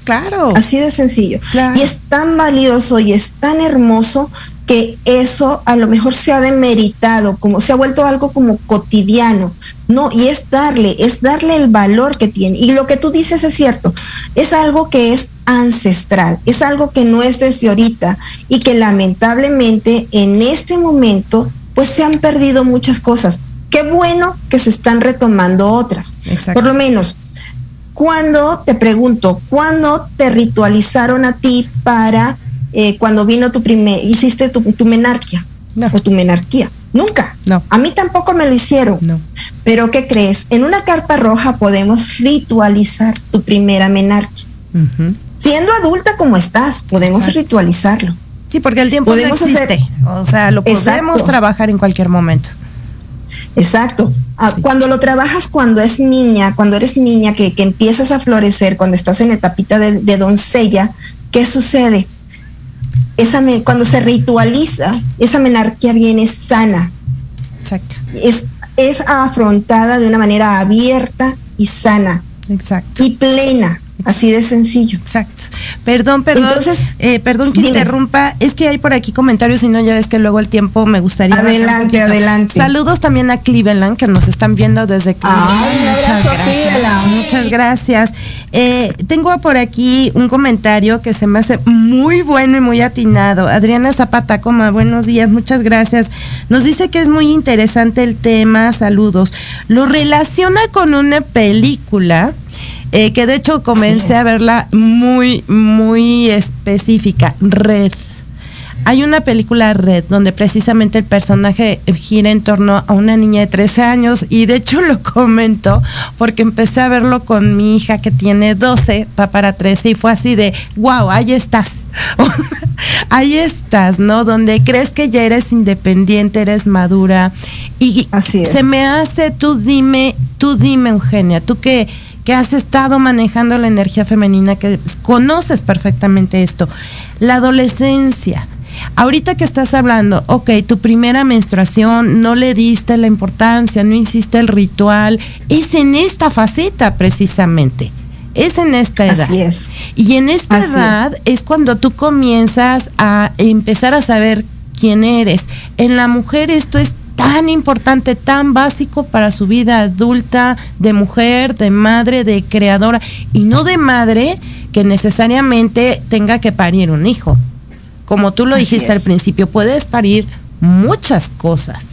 Claro. Así de sencillo. Y es tan valioso y es tan hermoso que eso a lo mejor se ha demeritado, como se ha vuelto algo como cotidiano. No, y es darle, es darle el valor que tiene. Y lo que tú dices es cierto, es algo que es ancestral, es algo que no es desde ahorita y que lamentablemente en este momento pues se han perdido muchas cosas. Qué bueno que se están retomando otras. Por lo menos, cuando te pregunto, ¿cuándo te ritualizaron a ti para eh, cuando vino tu primer, hiciste tu, tu menarquia o tu menarquía. Nunca. No. A mí tampoco me lo hicieron. No. Pero ¿qué crees? En una carpa roja podemos ritualizar tu primera menarquia. Siendo adulta como estás, podemos ritualizarlo. Sí, porque el tiempo podemos no existe. o sea, lo podemos trabajar en cualquier momento. Exacto. Ah, cuando lo trabajas cuando es niña, cuando eres niña, que, que empiezas a florecer, cuando estás en etapita de, de doncella, ¿qué sucede? Esa cuando se ritualiza, esa menarquía viene sana. Exacto. Es, es afrontada de una manera abierta y sana. Exacto. Y plena. Así de sencillo. Exacto. Perdón, perdón. Entonces, eh, perdón que interrumpa. Es que hay por aquí comentarios y no, ya ves que luego el tiempo me gustaría. Adelante, adelante. Saludos también a Cleveland, que nos están viendo desde Cleveland. muchas, gracias, muchas gracias. Eh, tengo por aquí un comentario que se me hace muy bueno y muy atinado. Adriana Zapata, coma, buenos días, muchas gracias. Nos dice que es muy interesante el tema. Saludos. Lo relaciona con una película eh, que de hecho comencé a verla muy, muy específica, Red. Hay una película Red donde precisamente el personaje gira en torno a una niña de 13 años y de hecho [laughs] lo comento porque empecé a verlo con mi hija que tiene 12, va para 13 y fue así de, wow, ahí estás. [laughs] ahí estás, ¿no? Donde crees que ya eres independiente, eres madura y así se me hace, tú dime, tú dime Eugenia, tú que que has estado manejando la energía femenina, que conoces perfectamente esto. La adolescencia. Ahorita que estás hablando, ok, tu primera menstruación, no le diste la importancia, no hiciste el ritual, es en esta faceta precisamente es en esta edad. Así es. Y en esta edad es. cuando tú comienzas a empezar a saber quién eres. En la mujer esto es tan importante, tan básico para su vida adulta, de mujer, de madre, de creadora, y no de madre que necesariamente tenga que parir un hijo. Como tú lo dijiste al principio, puedes parir muchas cosas.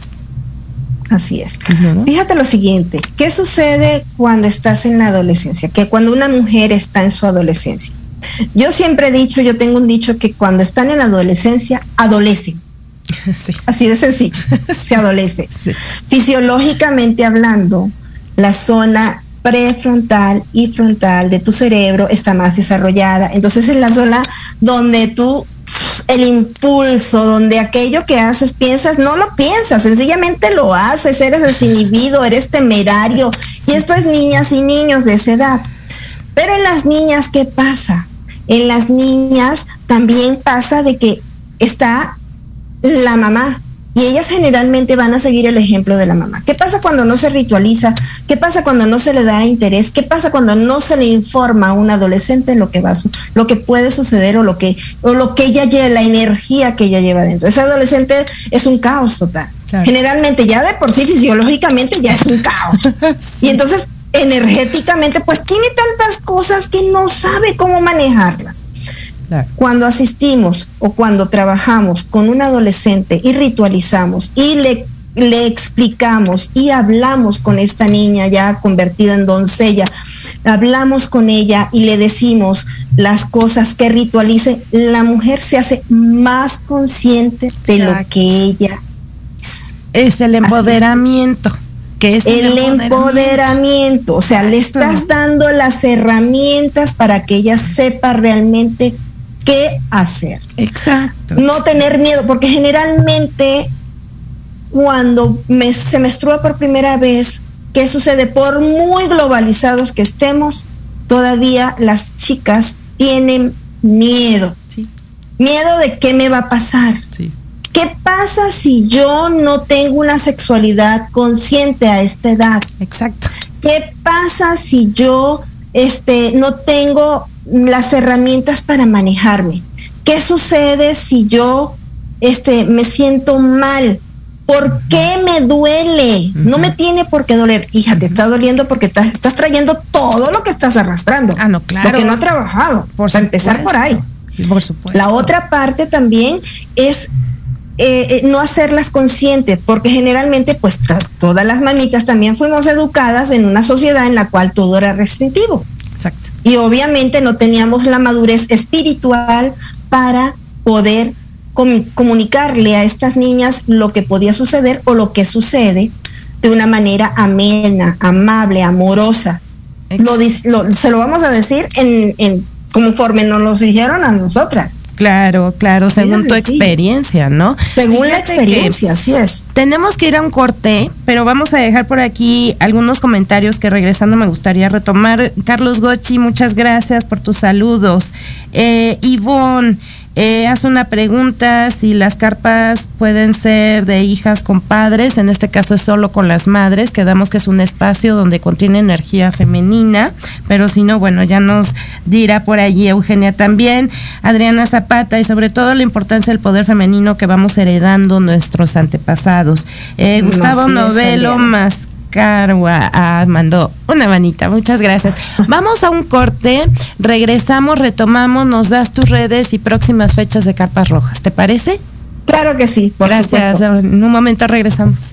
Así es. Fíjate lo siguiente, ¿qué sucede cuando estás en la adolescencia? Que cuando una mujer está en su adolescencia. Yo siempre he dicho, yo tengo un dicho que cuando están en la adolescencia, adolecen. [laughs] Así de sencillo, [laughs] se adolece. Fisiológicamente hablando, la zona prefrontal y frontal de tu cerebro está más desarrollada. Entonces es la zona donde tú el impulso, donde aquello que haces piensas, no lo piensas, sencillamente lo haces, eres desinhibido, eres temerario. Y esto es niñas y niños de esa edad. Pero en las niñas, ¿qué pasa? En las niñas también pasa de que está la mamá. Y ellas generalmente van a seguir el ejemplo de la mamá. ¿Qué pasa cuando no se ritualiza? ¿Qué pasa cuando no se le da interés? ¿Qué pasa cuando no se le informa a un adolescente lo que va lo que puede suceder o lo que o lo que ella lleva, la energía que ella lleva dentro? Ese adolescente es un caos total. Generalmente ya de por sí fisiológicamente ya es un caos. [laughs] Y entonces energéticamente pues tiene tantas cosas que no sabe cómo manejarlas. Cuando asistimos o cuando trabajamos con un adolescente y ritualizamos y le, le explicamos y hablamos con esta niña ya convertida en doncella, hablamos con ella y le decimos las cosas que ritualice, la mujer se hace más consciente de lo que ella es. Es el empoderamiento. Que es el, empoderamiento. O sea, le estás dando las herramientas para que ella sepa realmente qué hacer. Exacto. No tener miedo, porque generalmente cuando me, se menstrua por primera vez, ¿qué sucede? Por muy globalizados que estemos, todavía las chicas tienen miedo. Miedo de qué me va a pasar. ¿Qué pasa si yo no tengo una sexualidad consciente a esta edad? Exacto. ¿Qué pasa si yo este, no tengo las herramientas para manejarme? ¿Qué sucede si yo este, me siento mal? ¿Por qué me duele? No me tiene por qué doler. Hija, te está doliendo porque estás, trayendo todo lo que estás arrastrando. Ah, no, claro. Lo que no ha trabajado. Por empezar por ahí. Por supuesto. La otra parte también es eh, eh, no hacerlas conscientes, porque generalmente, pues todas las mamitas también fuimos educadas en una sociedad en la cual todo era restrictivo. Exacto. Y obviamente no teníamos la madurez espiritual para poder comunicarle a estas niñas lo que podía suceder o lo que sucede de una manera amena, amable, amorosa. se lo vamos a decir en, en conforme nos lo dijeron a nosotras. Claro, claro, según tu experiencia, ¿no? Según la experiencia, así es. Tenemos que ir a un corte, pero vamos a dejar por aquí algunos comentarios que regresando me gustaría retomar. Carlos Gochi, muchas gracias por tus saludos. Eh, Ivonne, eh, hace una pregunta si las carpas pueden ser de hijas con padres, en este caso es solo con las madres, quedamos que es un espacio donde contiene energía femenina, pero si no, bueno, ya nos dirá por allí Eugenia también, Adriana Zapata y sobre todo la importancia del poder femenino que vamos heredando nuestros antepasados. Eh, Gustavo Novelo más Cargua ah, mandó una manita, muchas gracias. [laughs] Vamos a un corte, regresamos, retomamos, nos das tus redes y próximas fechas de carpas rojas, ¿te parece? Claro que sí, por Gracias, en un momento regresamos.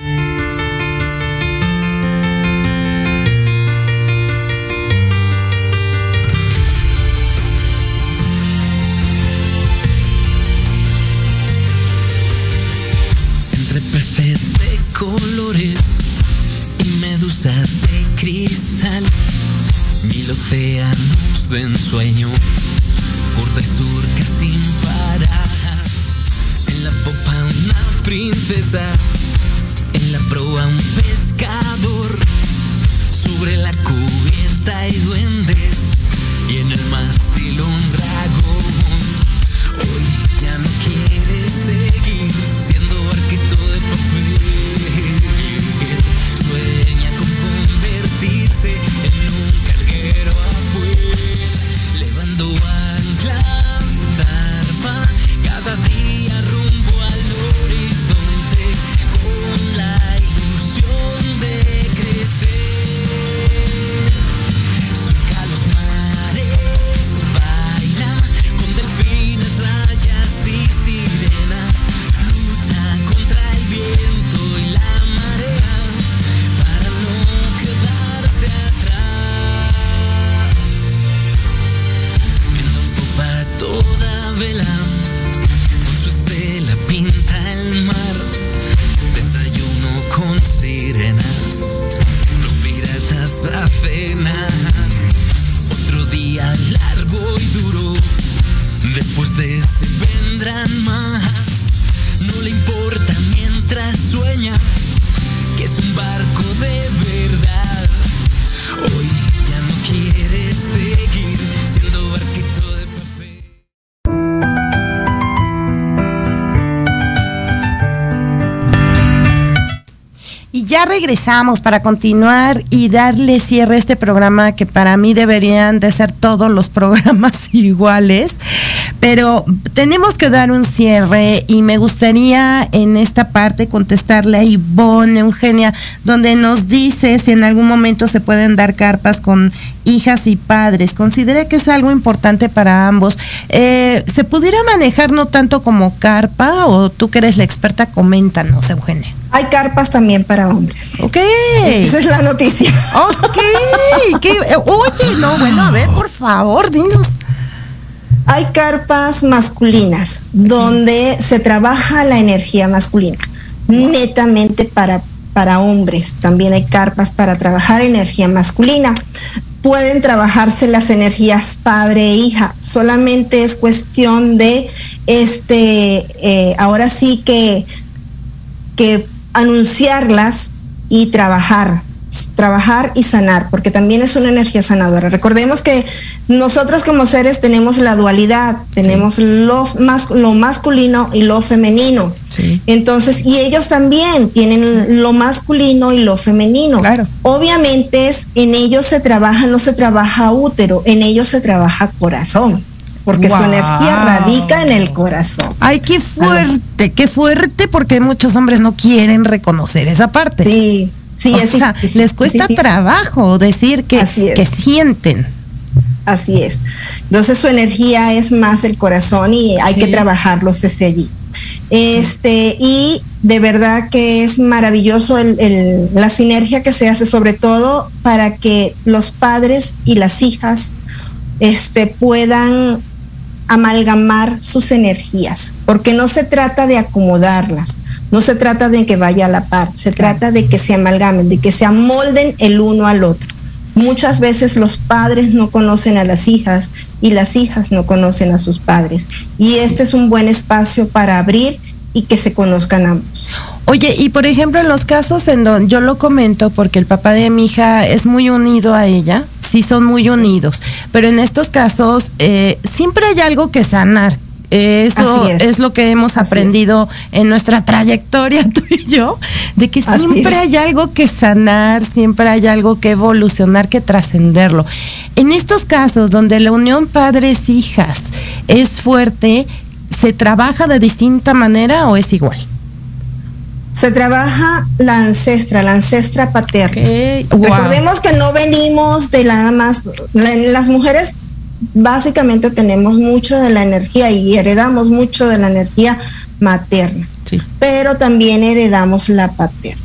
sad. Regresamos para continuar y darle cierre a este programa que para mí deberían de ser todos los programas [laughs] iguales. Pero tenemos que dar un cierre y me gustaría en esta parte contestarle a Ivonne, Eugenia, donde nos dice si en algún momento se pueden dar carpas con hijas y padres. Considera que es algo importante para ambos. Eh, ¿Se pudiera manejar no tanto como carpa o tú que eres la experta, coméntanos, Eugenia? Hay carpas también para hombres. Ok. Esa es la noticia. Ok. Oye, no, bueno, a ver, por favor, dinos. Hay carpas masculinas donde se trabaja la energía masculina, netamente para, para hombres. También hay carpas para trabajar energía masculina. Pueden trabajarse las energías padre e hija. Solamente es cuestión de este, eh, ahora sí que, que anunciarlas y trabajar, trabajar y sanar, porque también es una energía sanadora. Recordemos que nosotros como seres tenemos la dualidad, tenemos lo, lo masculino y lo femenino. Entonces, y ellos también tienen lo masculino y lo femenino. Claro. Obviamente es, en ellos se trabaja, no se trabaja útero, en ellos se trabaja corazón porque su energía radica en el corazón. Ay, qué fuerte, qué fuerte, porque muchos hombres no quieren reconocer esa parte. Sí, sí, es, les cuesta trabajo decir que, que sienten. Así es. Entonces su energía es más el corazón y hay que trabajarlos desde allí. Este, y de verdad que es maravilloso la sinergia que se hace, sobre todo para que los padres y las hijas este, puedan amalgamar sus energías, porque no se trata de acomodarlas, no se trata de que vaya a la par, se trata de que se amalgamen, de que se amolden el uno al otro. Muchas veces los padres no conocen a las hijas y las hijas no conocen a sus padres. Y este es un buen espacio para abrir y que se conozcan ambos. Oye, y por ejemplo, en los casos en donde yo lo comento porque el papá de mi hija es muy unido a ella, sí son muy unidos, pero en estos casos eh, siempre hay algo que sanar. Eso es. lo que hemos aprendido en nuestra trayectoria, [laughs] tú y yo, de que siempre hay algo que sanar, siempre hay algo que evolucionar, que trascenderlo. En estos casos donde la unión padres-hijas es fuerte, ¿se trabaja de distinta manera o es igual? se trabaja la ancestra, la ancestra paterna. Recordemos que no venimos de nada más, las mujeres básicamente tenemos mucho de la energía y heredamos mucho de la energía materna, pero también heredamos la paterna.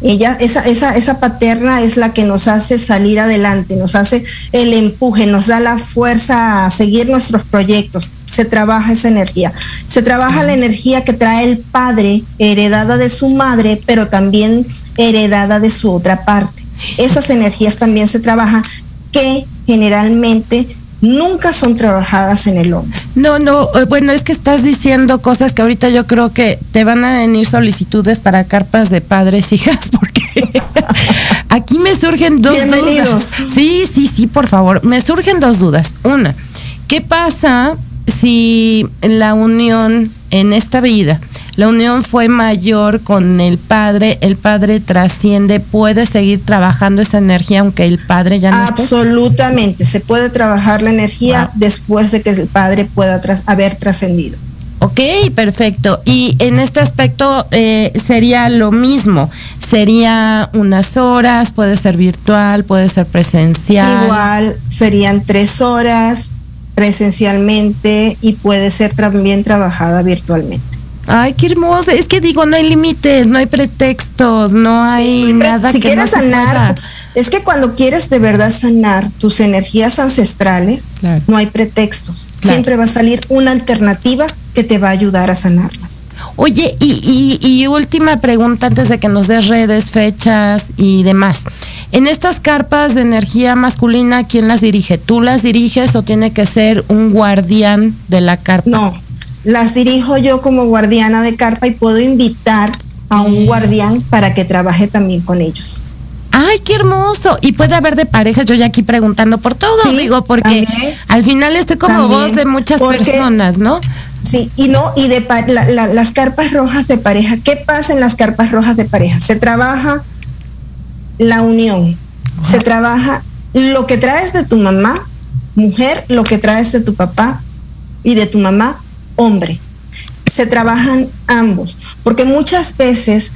Ella, esa, esa, esa paterna es la que nos hace salir adelante, nos hace el empuje, nos da la fuerza a seguir nuestros proyectos. Se trabaja esa energía. Se trabaja la energía que trae el padre, heredada de su madre, pero también heredada de su otra parte. Esas energías también se trabajan que generalmente nunca son trabajadas en el hombre. No, no, eh, bueno, es que estás diciendo cosas que ahorita yo creo que te van a venir solicitudes para carpas de padres, [laughs] hijas, porque [laughs] aquí me surgen dos dudas. Sí, sí, sí, por favor, me surgen dos dudas. Una, ¿qué pasa si la unión en esta vida la unión fue mayor con el padre, el padre trasciende, puede seguir trabajando esa energía aunque el padre ya no Absolutamente, se puede trabajar la energía después de que el padre pueda haber trascendido. Ok, perfecto. Y en este aspecto eh, sería lo mismo. Sería unas horas, puede ser virtual, puede ser presencial. Igual, serían tres horas presencialmente y puede ser también trabajada virtualmente. Ay, qué hermoso. Es que digo, no hay límites, no hay pretextos, no hay nada. Si quieres sanar, es que cuando quieres de verdad sanar tus energías ancestrales, no hay pretextos. Siempre va a salir una alternativa que te va a ayudar a sanarlas. Oye, y, y, última pregunta antes de que nos des redes, fechas y demás. En estas carpas de energía masculina, ¿quién las dirige? ¿Tú las diriges o tiene que ser un guardián de la carpa? No, las dirijo yo como guardiana de carpa y puedo invitar a un guardián para que trabaje también con ellos. Ay, qué hermoso. Y puede haber de parejas, yo ya aquí preguntando por todo, digo, porque al final estoy como voz de muchas personas, ¿no? Sí, y no, y de las carpas rojas de pareja, ¿qué pasa en las carpas rojas de pareja? Se trabaja la unión, se trabaja lo que traes de tu mamá, mujer, lo que traes de tu papá, y de tu mamá, hombre. Se trabajan ambos, porque muchas veces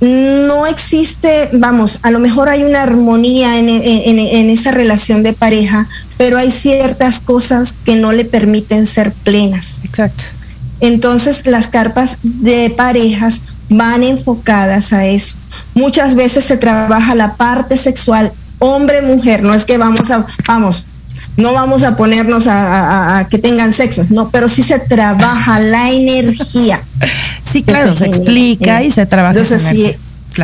no existe, vamos, a lo mejor hay una armonía en, en, esa relación de pareja, pero hay ciertas cosas que no le permiten ser plenas. Exacto. Entonces las carpas de parejas van enfocadas a eso. Muchas veces se trabaja la parte sexual hombre-mujer, no es que vamos a, vamos, no vamos a ponernos a, que tengan sexo, no, pero sí se trabaja la energía. Sí, claro, se explica y se trabaja. Entonces, sí,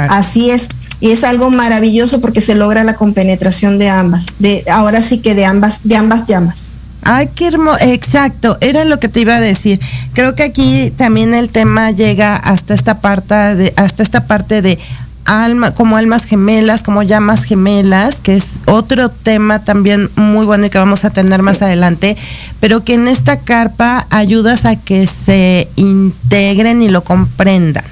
así es. Y es algo maravilloso porque se logra la compenetración de ambas, de ahora sí que de ambas, de ambas llamas. Ay, qué hermoso, exacto, era lo que te iba a decir. Creo que aquí también el tema llega hasta esta parte de, hasta esta parte de alma, como almas gemelas, como llamas gemelas, que es otro tema también muy bueno y que vamos a tener más adelante, pero que en esta carpa ayudas a que se integren y lo comprendan.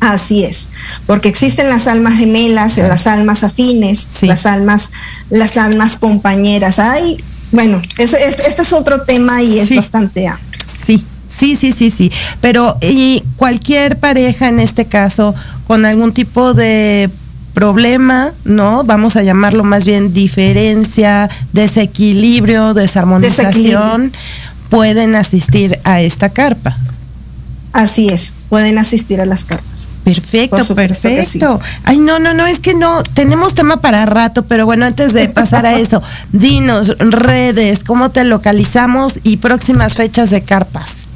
Así es, porque existen las almas gemelas, las almas afines, las almas, las almas compañeras. Ay, bueno, este, es otro tema y es bastante amplio. Sí, sí, sí, sí, sí. Pero y cualquier pareja en este caso con algún tipo de problema, ¿no? Vamos a llamarlo más bien diferencia, desequilibrio, desarmonización, pueden asistir a esta carpa. Así es, pueden asistir a las carpas. Perfecto, perfecto. Ay, no, no, no, es que no, tenemos tema para rato, pero bueno, antes de pasar a eso, [laughs] dinos, redes, cómo te localizamos y próximas fechas de carpas.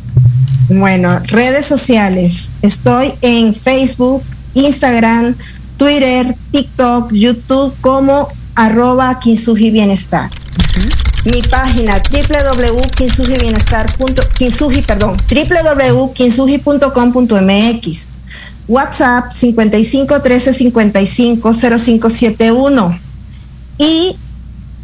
Bueno, redes sociales. Estoy en Facebook, Instagram, Twitter, TikTok, YouTube como arroba Kinsugi Bienestar. Mi página www.kinsugi perdón, www.kinsugi.com.mx. WhatsApp 55 13 55 0571. Y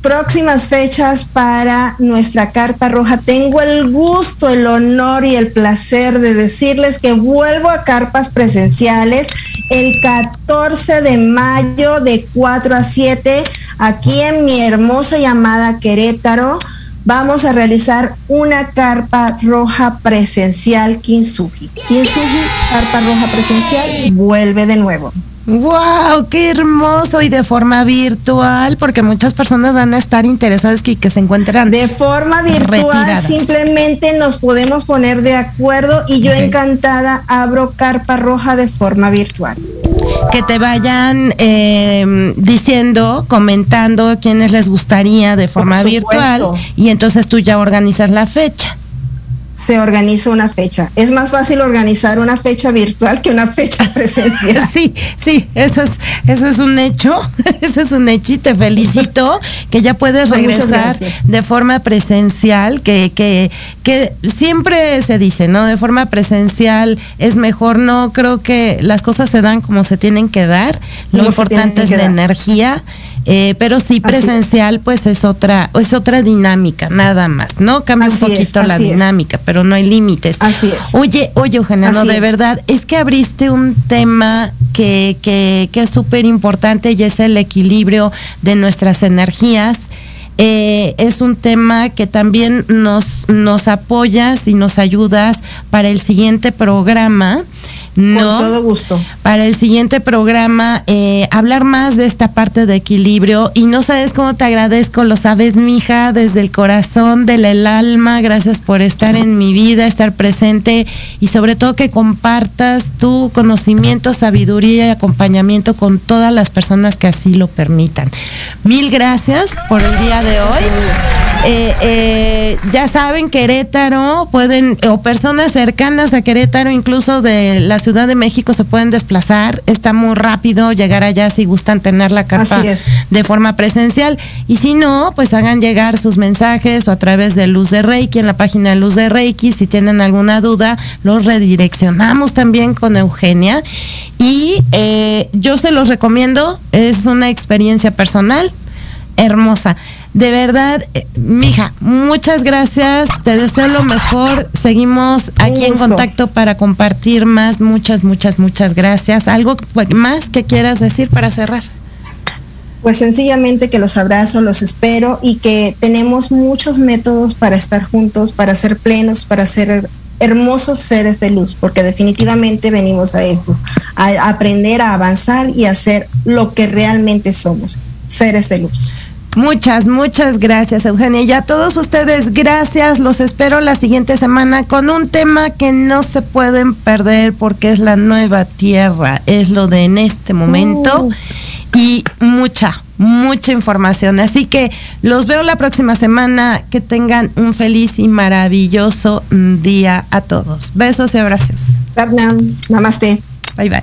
próximas fechas para nuestra carpa roja. Tengo el gusto, el honor y el placer de decirles que vuelvo a carpas presenciales el 14 de mayo de 4 a 7 aquí en mi hermosa llamada Querétaro. Vamos a realizar una carpa roja presencial Kinsugi. Kinsugi, carpa roja presencial, vuelve de nuevo. ¡Wow! ¡Qué hermoso! Y de forma virtual, porque muchas personas van a estar interesadas y que se encuentran. De forma virtual, simplemente nos podemos poner de acuerdo y yo encantada abro carpa roja de forma virtual. Que te vayan em, diciendo, comentando quiénes les gustaría de forma virtual y entonces tú ya organizas la fecha se organiza una fecha. Es más fácil organizar una fecha virtual que una fecha [laughs] presencial. Sí, sí, eso es, eso es un hecho, [laughs] eso es un hecho y te felicito que ya puedes regresar de forma presencial, que, que, que siempre se dice, ¿no? De forma presencial es mejor, no creo que las cosas se dan como se tienen que dar, lo importante es la energía eh, pero sí presencial pues es otra es otra dinámica nada más no cambia un poquito la dinámica pero no hay límites. Así es. Oye oye Eugenia no de verdad es que abriste un tema que que, que es súper importante y es el equilibrio de nuestras energías. Eh, es un tema que también nos, nos apoyas y nos ayudas para el siguiente programa. No, Con todo gusto. Para el siguiente programa, eh, hablar más de esta parte de equilibrio. Y no sabes cómo te agradezco, lo sabes, mija, desde el corazón, del alma. Gracias por estar en mi vida, estar presente y sobre todo que compartas tu conocimiento, sabiduría y acompañamiento con todas las personas que así lo permitan. Mil gracias por el día de hoy. Eh, eh, ya saben, Querétaro, pueden, o personas cercanas a Querétaro, incluso de la Ciudad de México, se pueden desplazar. Está muy rápido llegar allá si gustan tener la carta de forma presencial. Y si no, pues hagan llegar sus mensajes o a través de Luz de Reiki, en la página de Luz de Reiki. Si tienen alguna duda, los redireccionamos también con Eugenia. Y eh, yo se los recomiendo, es una experiencia personal hermosa. De verdad, eh, mija, muchas gracias. Te deseo lo mejor. Seguimos aquí en contacto para compartir más. Muchas, muchas, muchas gracias. ¿Algo más que quieras decir para cerrar? pues sencillamente que los abrazo, los espero y que tenemos muchos métodos para estar juntos, para ser plenos, para ser hermosos seres de luz, porque definitivamente venimos a eso, a aprender a avanzar y a ser lo que realmente somos, seres de luz. Muchas, muchas gracias, Eugenia. Y a todos ustedes, gracias. Los espero la siguiente semana con un tema que no se pueden perder porque es la nueva tierra, es lo de en este momento. Uh. Y mucha, mucha información. Así que los veo la próxima semana. Que tengan un feliz y maravilloso día a todos. Besos y abrazos. Namaste. Bye bye.